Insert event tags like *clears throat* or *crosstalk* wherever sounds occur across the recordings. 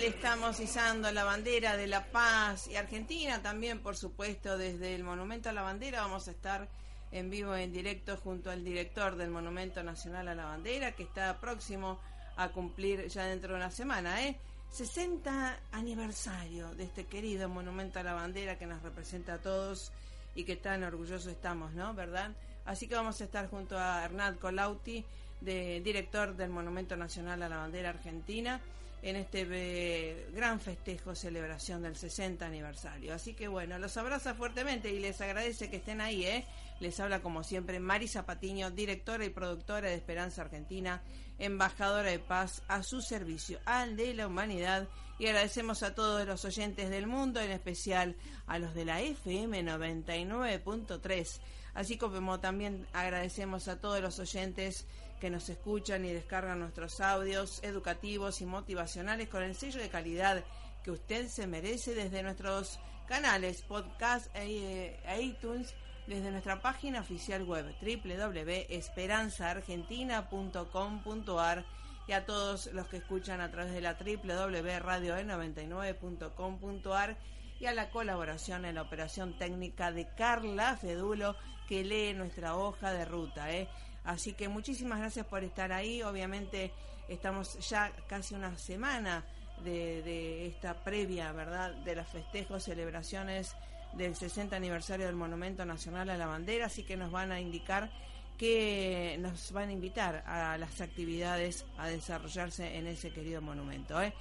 Estamos izando la bandera de la paz y Argentina también, por supuesto, desde el Monumento a la Bandera vamos a estar en vivo, en directo, junto al director del Monumento Nacional a la Bandera, que está próximo a cumplir ya dentro de una semana, ¿eh? 60 aniversario de este querido Monumento a la Bandera que nos representa a todos y que tan orgullosos estamos, ¿no? ¿Verdad? Así que vamos a estar junto a Hernán Colauti, de, director del Monumento Nacional a la Bandera Argentina en este eh, gran festejo, celebración del 60 aniversario. Así que bueno, los abraza fuertemente y les agradece que estén ahí, ¿eh? Les habla como siempre Mari Zapatiño, directora y productora de Esperanza Argentina, embajadora de paz a su servicio, al de la humanidad. Y agradecemos a todos los oyentes del mundo, en especial a los de la FM 99.3. Así como también agradecemos a todos los oyentes que nos escuchan y descargan nuestros audios educativos y motivacionales con el sello de calidad que usted se merece desde nuestros canales, podcast e, e iTunes, desde nuestra página oficial web www.esperanzaargentina.com.ar y a todos los que escuchan a través de la www.radio99.com.ar y a la colaboración en la operación técnica de Carla Fedulo que lee nuestra hoja de ruta. ¿eh? Así que muchísimas gracias por estar ahí. Obviamente estamos ya casi una semana de, esta previa, ¿verdad? De los festejos, celebraciones del 60 aniversario del Monumento Nacional a la Bandera, así que nos van a indicar que nos van a invitar a las actividades a desarrollarse en ese querido monumento. ¿eh?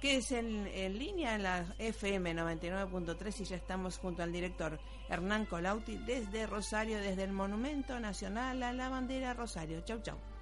Quédese en, en línea en la FM 99.3 y ya estamos junto al director Hernán Colauti desde Rosario, desde el Monumento Nacional a la Bandera Rosario. Chau, chau.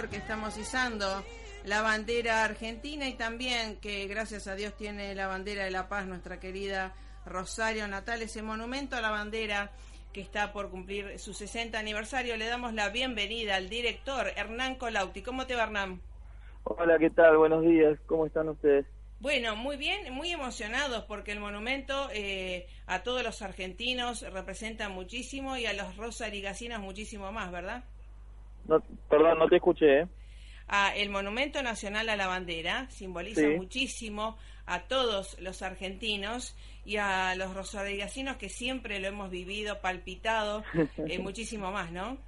Color que estamos izando la bandera argentina y también que gracias a Dios tiene la bandera de la paz nuestra querida Rosario Natal, ese monumento a la bandera que está por cumplir su 60 aniversario. Le damos la bienvenida al director Hernán Colauti. ¿Cómo te va, Hernán? Hola, ¿qué tal? Buenos días. ¿Cómo están ustedes? Bueno, muy bien, muy emocionados porque el monumento eh, a todos los argentinos representa muchísimo y a los rosarigasinos muchísimo más, ¿verdad? No, perdón, no te escuché. ¿eh? Ah, el Monumento Nacional a la Bandera simboliza muchísimo a todos los argentinos y a los rosarigasinos que siempre lo hemos vivido, palpitado, *laughs* eh, muchísimo más, ¿no?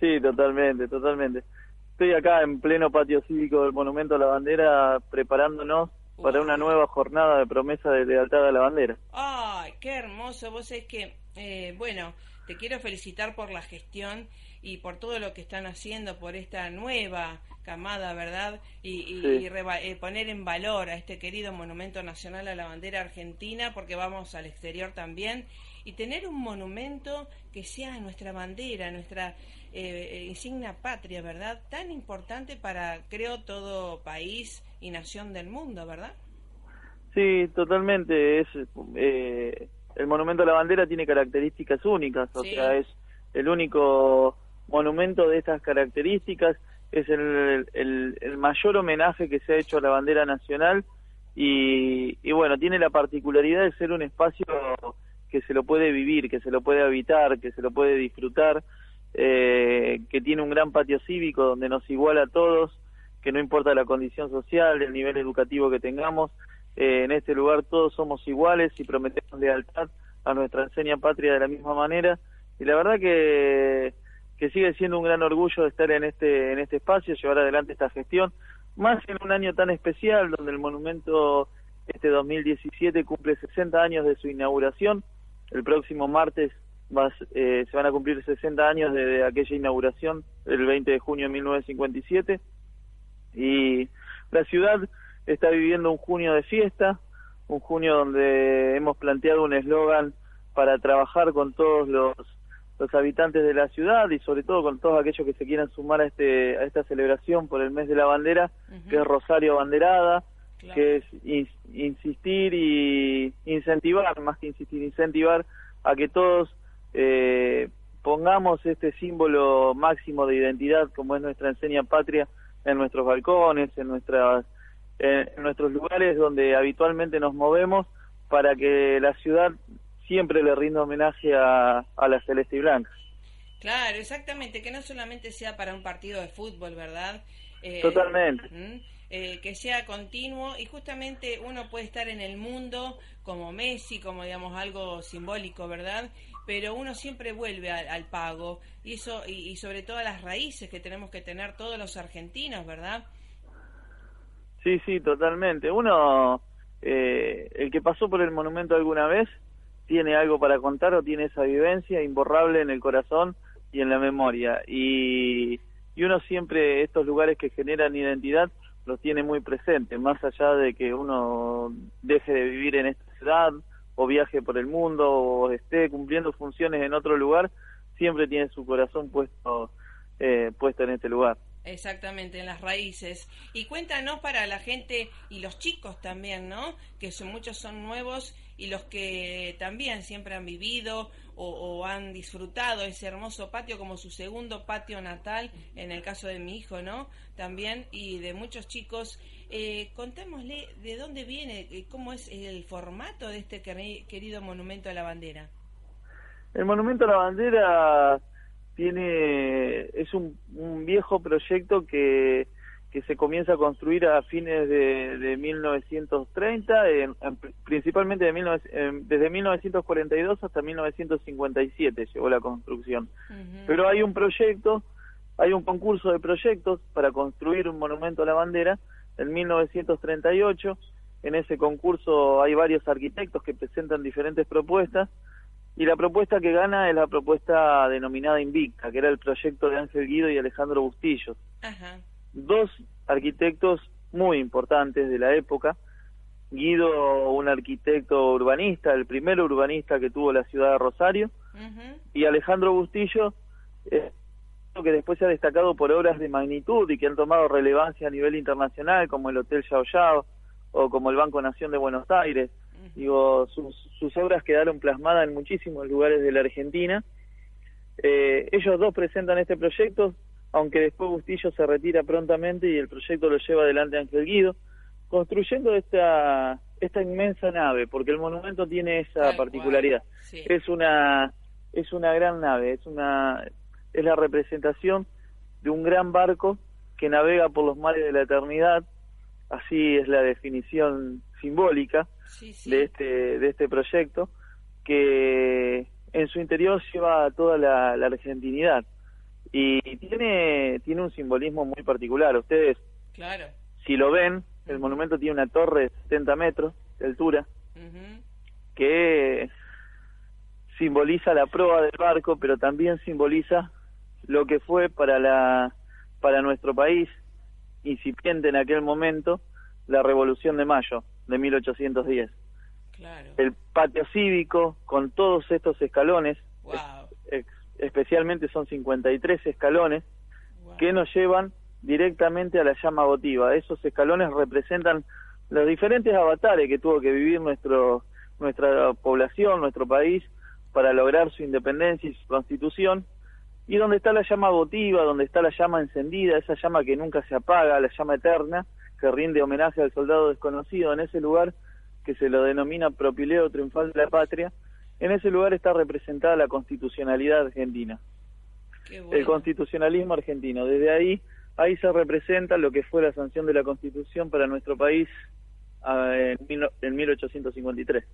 Sí, totalmente, totalmente. Estoy acá en pleno patio cívico del Monumento a la Bandera preparándonos para una nueva jornada de promesa de lealtad a la bandera. ¡Ay, qué hermoso! Vos es que, eh, bueno, te quiero felicitar por la gestión y por todo lo que están haciendo por esta nueva camada, ¿verdad? Y, eh, poner en valor a este querido monumento nacional a la bandera argentina, porque vamos al exterior también, y tener un monumento que sea nuestra bandera, nuestra eh, insignia patria, ¿verdad? Tan importante para, creo, todo país y nación del mundo, ¿verdad? Sí, totalmente. Es eh, el monumento a la bandera tiene características únicas, o sea, es el único monumento de estas características. Es el, el, mayor homenaje que se ha hecho a la bandera nacional y, y bueno, tiene la particularidad de ser un espacio que se lo puede vivir, que se lo puede habitar, que se lo puede disfrutar, eh, que tiene un gran patio cívico donde nos iguala a todos, que no importa la condición social, el nivel educativo que tengamos, eh, en este lugar todos somos iguales y prometemos lealtad a nuestra enseña patria de la misma manera. Y la verdad que, que sigue siendo un gran orgullo estar en este, en este espacio, llevar adelante esta gestión, más en un año tan especial donde el monumento este 2017 cumple 60 años de su inauguración. El próximo martes eh, se van a cumplir 60 años de, aquella inauguración, el 20 de junio de 1957. Y la ciudad está viviendo un junio de fiesta, un junio donde hemos planteado un eslogan para trabajar con todos los, los habitantes de la ciudad y sobre todo con todos aquellos que se quieran sumar a, este, a esta celebración por el mes de la bandera, que es Rosario Banderada, que es insistir y incentivar, más que insistir, incentivar a que todos eh, pongamos este símbolo máximo de identidad como es nuestra enseña patria en nuestros balcones, en nuestras en nuestros lugares donde habitualmente nos movemos para que la ciudad siempre le rinda homenaje a, a la celeste y blanca. Claro, exactamente, que no solamente sea para un partido de fútbol, ¿verdad? Eh, Totalmente. Eh, que sea continuo y justamente uno puede estar en el mundo como Messi, como digamos algo simbólico, ¿verdad? Pero uno siempre vuelve al, pago y eso y, sobre todo a las raíces que tenemos que tener todos los argentinos, ¿verdad? Sí, sí, totalmente. Uno, eh, el que pasó por el monumento alguna vez, tiene algo para contar o tiene esa vivencia imborrable en el corazón y en la memoria. Y, y uno siempre, estos lugares que generan identidad, los tiene muy presente, más allá de que uno deje de vivir en esta ciudad o viaje por el mundo o esté cumpliendo funciones en otro lugar, siempre tiene su corazón puesto, eh, puesto en este lugar. Exactamente, en las raíces. Y cuéntanos para la gente y los chicos también, ¿no? Que son, muchos son nuevos y los que también siempre han vivido o, han disfrutado ese hermoso patio como su segundo patio natal, en el caso de mi hijo, ¿no? También, y de muchos chicos. Eh, contémosle de dónde viene, eh, cómo es el formato de este querido Monumento a la Bandera. El Monumento a la Bandera tiene es un, viejo proyecto que, que se comienza a construir a fines de, de 1930, principalmente de desde 1942 hasta 1957 llegó la construcción. Pero hay un proyecto, hay un concurso de proyectos para construir un monumento a la bandera en 1938. En ese concurso hay varios arquitectos que presentan diferentes propuestas y la propuesta que gana es la propuesta denominada Invicta, que era el proyecto de Ángel Guido y Alejandro Bustillos. Dos arquitectos muy importantes de la época. Guido, un arquitecto urbanista, el primer urbanista que tuvo la ciudad de Rosario, y Alejandro Bustillo, eh, que después se ha destacado por obras de magnitud y que han tomado relevancia a nivel internacional, como el Hotel Yao Yao o como el Banco Nación de Buenos Aires. Digo, sus, sus obras quedaron plasmadas en muchísimos lugares de la Argentina. Eh, ellos dos presentan este proyecto, aunque después Bustillo se retira prontamente y el proyecto lo lleva adelante Ángel Guido, construyendo esta, esta inmensa nave, porque el monumento tiene esa particularidad. Es una es una gran nave, es una es la representación de un gran barco que navega por los mares de la eternidad, así es la definición simbólica de este de este proyecto que en su interior lleva toda la, la argentinidad. Y tiene tiene un simbolismo muy particular. Ustedes, claro. si lo ven, el monumento tiene una torre de 70 metros de altura que simboliza la proa del barco, pero también simboliza lo que fue para la para nuestro país incipiente en aquel momento la Revolución de Mayo de 1810. El patio cívico con todos estos escalones, especialmente son 53 escalones que nos llevan directamente a la llama votiva. Esos escalones representan los diferentes avatares que tuvo que vivir nuestro nuestra población, nuestro país para lograr su independencia y su constitución, y donde está la llama votiva, donde está la llama encendida, esa llama que nunca se apaga, la llama eterna, que rinde homenaje al soldado desconocido, en ese lugar que se lo denomina propileo triunfal de la patria, en ese lugar está representada la constitucionalidad argentina, el constitucionalismo argentino. Desde ahí, ahí se representa lo que fue la sanción de la constitución para nuestro país ah, en, en 1853.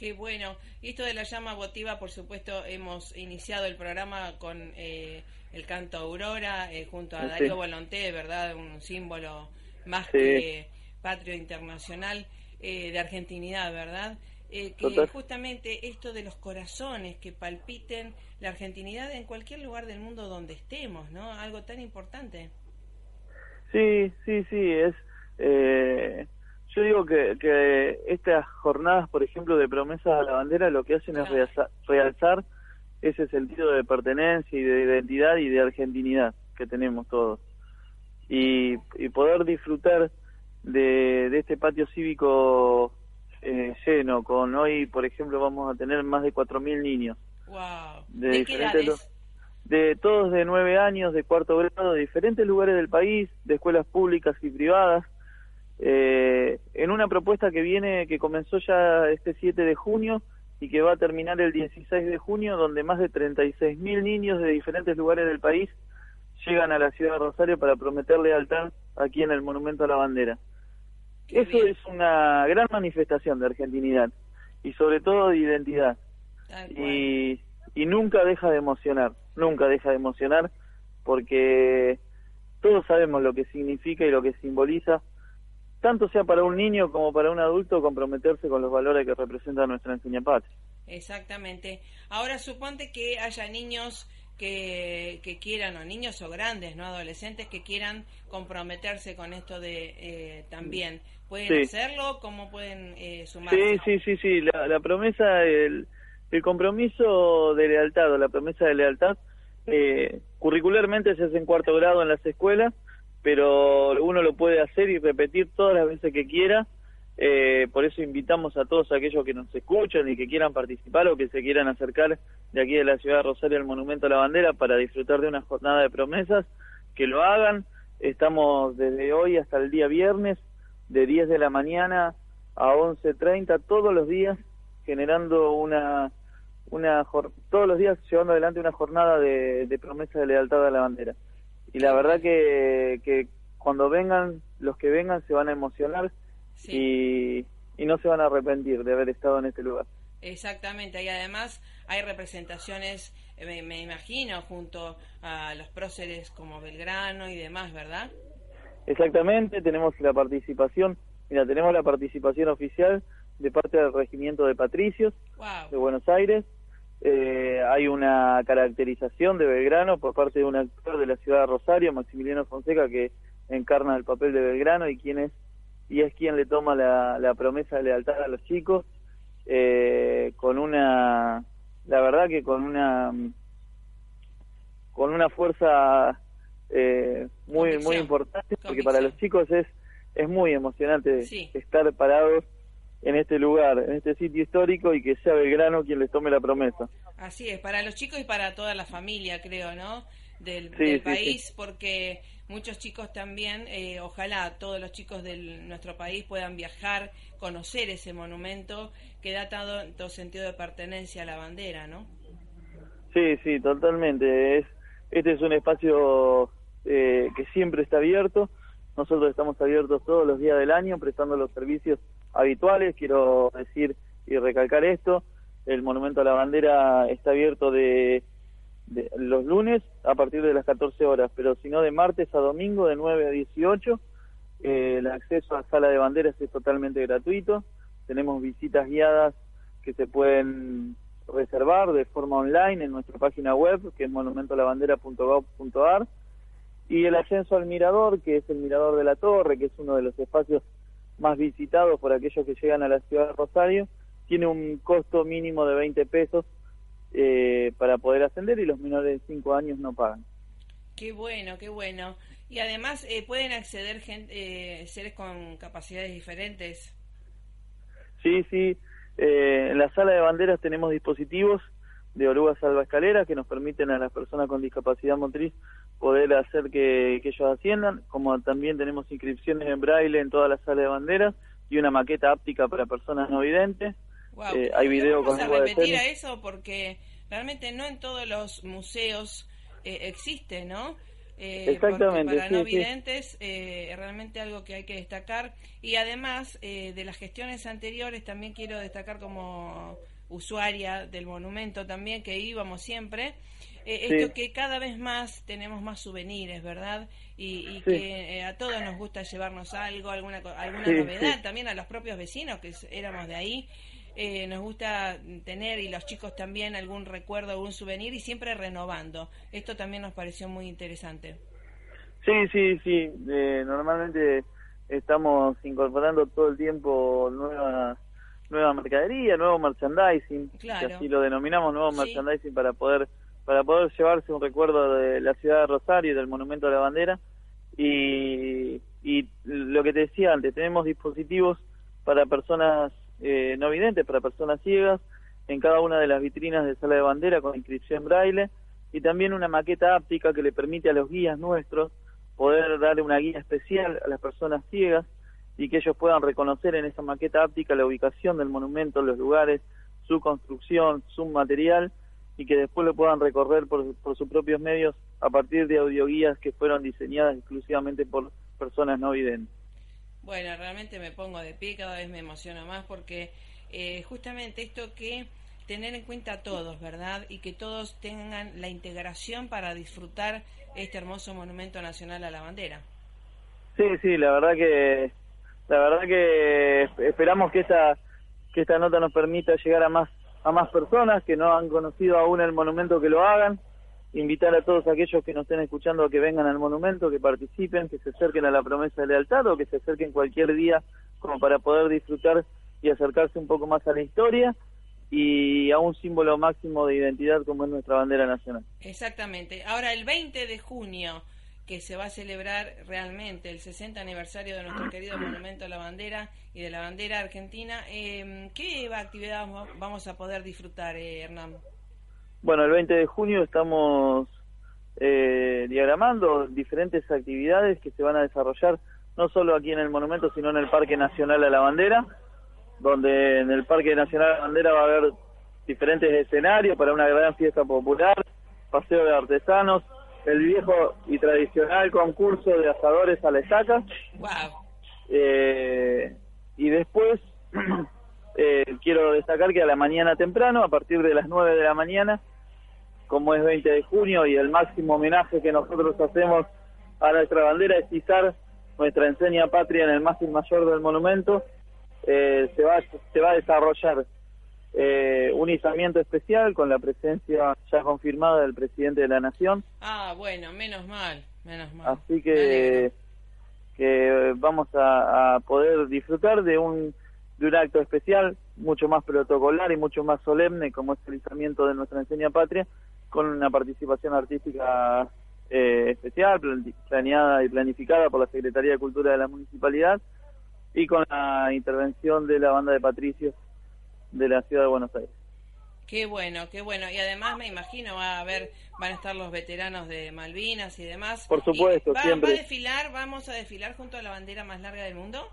Qué bueno. Esto de la llama votiva, por supuesto, hemos iniciado el programa con eh, el canto Aurora eh, junto a Darío Volonté, ¿verdad? Un símbolo más que patrio internacional eh, de argentinidad, ¿verdad? que justamente esto de los corazones que palpiten la argentinidad en cualquier lugar del mundo donde estemos, ¿no? Algo tan importante. Sí, sí, sí, es yo digo que, que estas jornadas, por ejemplo, de promesas a la bandera, lo que hacen es realzar, ese sentido de pertenencia y de identidad y de argentinidad que tenemos todos. Y, y poder disfrutar de, de este patio cívico eh, lleno, con hoy, por ejemplo, vamos a tener más de 4.000 niños. Wow. De, diferentes de todos de nueve años, de cuarto grado, de diferentes lugares del país, de escuelas públicas y privadas, eh, en una propuesta que viene, que comenzó ya este 7 de junio y que va a terminar el 16 de junio, donde más de 36.000 niños de diferentes lugares del país llegan a la ciudad de Rosario para prometer lealtad aquí en el Monumento a la Bandera. Eso es una gran manifestación de argentinidad y sobre todo de identidad. Y, y nunca deja de emocionar, nunca deja de emocionar porque todos sabemos lo que significa y lo que simboliza tanto sea para un niño como para un adulto, comprometerse con los valores que representa nuestra enseña patria. Exactamente. Ahora suponte que haya niños que, que, quieran, o niños o grandes, no adolescentes, que quieran comprometerse con esto de eh, también. ¿Pueden hacerlo? ¿Cómo pueden eh, sumarse? Sí, sí, sí, sí. La, la promesa, el, el compromiso de lealtad o la promesa de lealtad, eh, curricularmente se hace en cuarto grado en las escuelas pero uno lo puede hacer y repetir todas las veces que quiera. Eh, por eso invitamos a todos aquellos que nos escuchan y que quieran participar o que se quieran acercar de aquí de la ciudad de Rosario al Monumento a la Bandera para disfrutar de una jornada de promesas, que lo hagan. Estamos desde hoy hasta el día viernes, de 10 de la mañana a 11.30, todos los días, generando una, una todos los días llevando adelante una jornada de, de promesa de lealtad a la bandera y la verdad que, que cuando vengan, los que vengan se van a emocionar y, y no se van a arrepentir de haber estado en este lugar. Exactamente, y además hay representaciones, eh, me, imagino, junto a los próceres como Belgrano y demás, ¿verdad? Exactamente, tenemos la participación, mira, tenemos la participación oficial de parte del Regimiento de Patricios de Buenos Aires, eh, hay una caracterización de Belgrano por parte de un actor de la ciudad de Rosario, Maximiliano Fonseca, que encarna el papel de Belgrano y quien es y es quien le toma la, promesa de lealtad a los chicos eh, con una la verdad que con una con una fuerza eh, muy muy importante porque para los chicos es es muy emocionante estar parados en este lugar, en este sitio histórico y que sea Belgrano quien les tome la promesa. Así es, para los chicos y para toda la familia, creo, ¿no? Del, país, porque muchos chicos también, eh, ojalá todos los chicos de nuestro país puedan viajar, conocer ese monumento que da todo sentido de pertenencia a la bandera, ¿no? Sí, sí, totalmente. Es, este es un espacio eh, que siempre está abierto. Nosotros estamos abiertos todos los días del año prestando los servicios habituales. Quiero decir y recalcar esto. El Monumento a la Bandera está abierto de, los lunes a partir de las 14 horas, pero si no de martes a domingo de 9 a 18. Eh, el acceso a sala de banderas es totalmente gratuito. Tenemos visitas guiadas que se pueden reservar de forma online en nuestra página web, que es monumentolavandera.gov.ar, y el ascenso al mirador, que es el mirador de la torre, que es uno de los espacios más visitados por aquellos que llegan a la ciudad de Rosario, tiene un costo mínimo de 20 pesos eh, para poder ascender y los menores de 5 años no pagan. Qué bueno, qué bueno. Y además eh, pueden acceder gente, eh, seres con capacidades diferentes. Sí, sí. Eh, en la sala de banderas tenemos dispositivos de oruga salva escalera que nos permiten a las personas con discapacidad motriz poder hacer que, ellos asciendan, como también tenemos inscripciones en braille en toda la sala de banderas y una maqueta áptica para personas no videntes. Eh, hay video con a repetir a eso porque realmente no en todos los museos eh, existe, ¿no? Eh, Exactamente. Para no videntes, eh, realmente algo que hay que destacar. Y además eh, de las gestiones anteriores, también quiero destacar como usuaria del monumento también, que íbamos siempre, eh, esto que cada vez más tenemos más souvenirs, ¿verdad? Y, que a todos nos gusta llevarnos algo, alguna, alguna novedad, también a los propios vecinos que éramos de ahí. Eh, nos gusta tener y los chicos también algún recuerdo, algún souvenir y siempre renovando. Esto también nos pareció muy interesante. Sí, sí, sí. Eh, normalmente estamos incorporando todo el tiempo nueva nueva mercadería, nuevo merchandising, así lo denominamos nuevo merchandising para poder para poder llevarse un recuerdo de la ciudad de Rosario y del monumento a la bandera y, y lo que te decía antes, tenemos dispositivos para personas eh, no videntes para personas ciegas en cada una de las vitrinas de sala de bandera con inscripción braille y también una maqueta áptica que le permite a los guías nuestros poder darle una guía especial a las personas ciegas y que ellos puedan reconocer en esa maqueta áptica la ubicación del monumento, los lugares, su construcción, su material y que después lo puedan recorrer por, por sus propios medios a partir de audioguías que fueron diseñadas exclusivamente por personas no videntes. Bueno, realmente me pongo de pie, cada vez me emociona más porque eh, justamente esto que tener en cuenta a todos, ¿verdad? Y que todos tengan la integración para disfrutar este hermoso monumento nacional a la bandera. Sí, sí, la verdad que la verdad que esperamos que esta que esta nota nos permita llegar a más a más personas que no han conocido aún el monumento que lo hagan invitar a todos aquellos que nos estén escuchando a que vengan al monumento, que participen, que se acerquen a la promesa de lealtad o que se acerquen cualquier día como para poder disfrutar y acercarse un poco más a la historia y a un símbolo máximo de identidad como es nuestra bandera nacional. Exactamente. Ahora, el 20 de junio, que se va a celebrar realmente el 60 aniversario de nuestro querido monumento a la bandera y de la bandera argentina, eh, ¿qué actividad vamos a poder disfrutar, eh, Hernán? Bueno, el 20 de junio estamos eh, diagramando diferentes actividades que se van a desarrollar no solo aquí en el monumento, sino en el Parque Nacional a la Bandera, donde en el Parque Nacional a la Bandera va a haber diferentes escenarios para una gran fiesta popular, paseo de artesanos, el viejo y tradicional concurso de asadores a la estaca. Eh, y después *clears throat* eh, quiero destacar que a la mañana temprano, a partir de las 9 de la mañana, como es 20 de junio y el máximo homenaje que nosotros hacemos a nuestra bandera es izar nuestra enseña patria en el mástil mayor del monumento, eh, se, va, se va a desarrollar eh, un izamiento especial con la presencia ya confirmada del presidente de la Nación. Ah, bueno, menos mal, menos mal. Así que, que vamos a, poder disfrutar de un, de un acto especial, mucho más protocolar y mucho más solemne como es el izamiento de nuestra enseña patria, con una participación artística eh, especial, planeada y planificada por la Secretaría de Cultura de la Municipalidad y con la intervención de la banda de Patricios de la Ciudad de Buenos Aires. Qué bueno, qué bueno. Y además me imagino va a haber, van a estar los veteranos de Malvinas y demás. Por supuesto, siempre. ¿Va a desfilar, vamos a desfilar junto a la bandera más larga del mundo?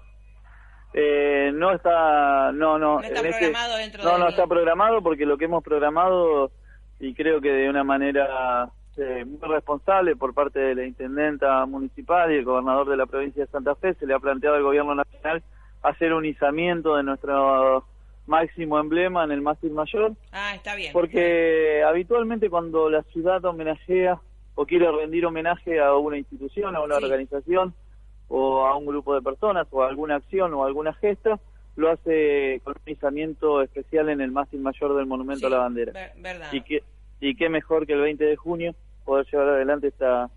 Eh, no está, no, no. No está programado dentro No, no está programado porque lo que hemos programado y creo que de una manera eh, muy responsable por parte de la intendenta municipal y el gobernador de la provincia de Santa Fe se le ha planteado al gobierno nacional hacer un izamiento de nuestro máximo emblema en el mástil mayor. Ah, está bien. Porque habitualmente cuando la ciudad homenajea o quiere rendir homenaje a una institución, a una organización o a un grupo de personas o a alguna acción o alguna gesta, lo hace con un izamiento especial en el mástil mayor del Monumento a la Bandera. verdad. Y, que, y qué mejor que el 20 de junio poder llevar adelante esta,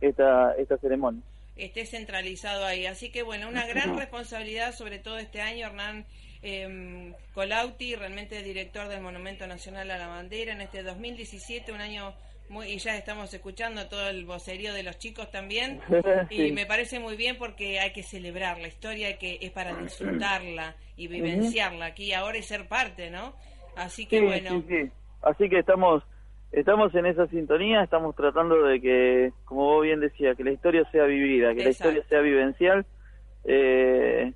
esta, esta ceremonia esté centralizado ahí. Así que bueno, una gran responsabilidad sobre todo este año, Hernán eh, Colauti, realmente director del Monumento Nacional a la Bandera en este 2017, un año muy, y ya estamos escuchando todo el vocerío de los chicos también, *laughs* y me parece muy bien porque hay que celebrar la historia, que es para disfrutarla y vivenciarla aquí ahora y ser parte, ¿no? Así que bueno. Así que estamos estamos en esa sintonía, estamos tratando de que, como vos bien decías, que la historia sea vivida, que la historia sea vivencial. Eh,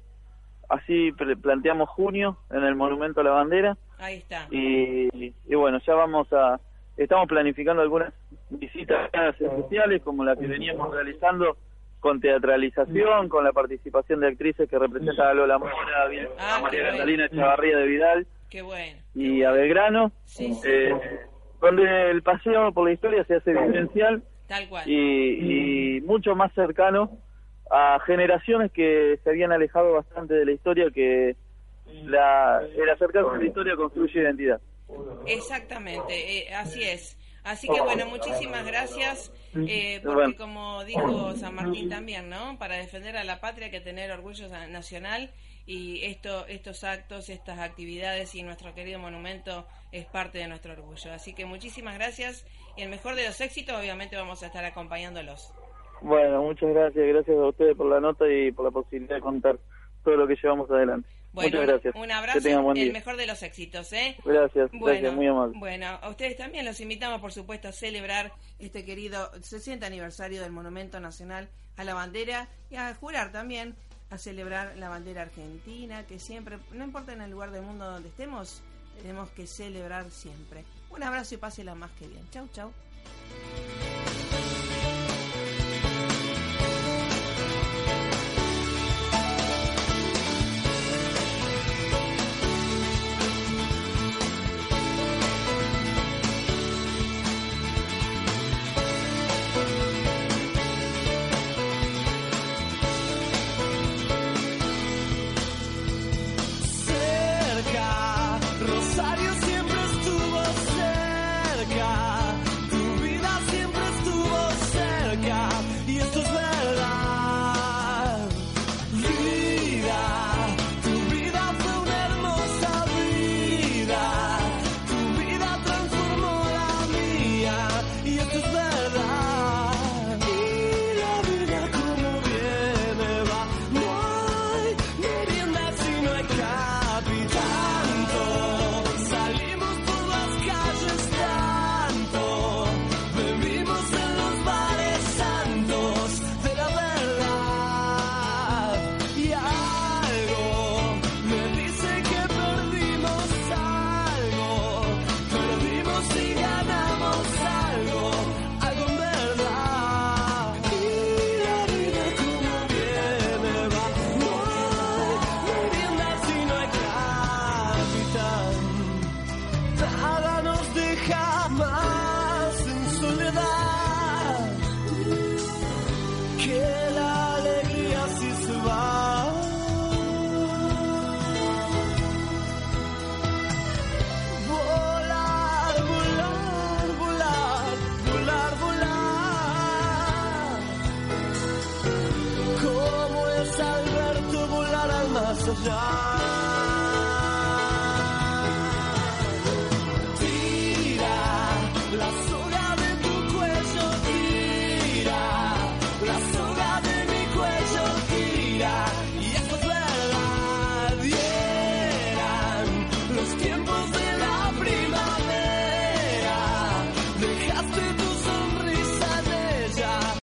así planteamos junio en el Monumento a la Bandera. Ahí está. Y, bueno, ya vamos a, estamos planificando algunas visitas especiales como la que veníamos realizando con teatralización, con la participación de actrices que representan a Lola Mora, a María ah, Catalina Chavarría de Vidal y a Belgrano, eh, donde el paseo por la historia se hace vivencial y mucho más cercano a generaciones que se habían alejado bastante de la historia, que la, el acercarse a la historia construye identidad. Exactamente, eh, así es. Así que bueno, muchísimas gracias, eh, porque como dijo San Martín también, ¿no? Para defender a la patria hay que tener orgullo nacional y esto, estos actos, estas actividades y nuestro querido monumento es parte de nuestro orgullo. Así que muchísimas gracias y el mejor de los éxitos, obviamente vamos a estar acompañándolos. Bueno, muchas gracias, gracias a ustedes por la nota y por la posibilidad de contar todo lo que llevamos adelante. Bueno, muchas gracias. Un abrazo, el mejor de los éxitos, ¿eh? Gracias, gracias, muy amable. Bueno, a ustedes también los invitamos, por supuesto, a celebrar este querido 60 aniversario del Monumento Nacional a la Bandera y a jurar también a celebrar la bandera argentina, que siempre, no importa en el lugar del mundo donde estemos, tenemos que celebrar siempre. Un abrazo y pásela más que bien. Chau, chau. under the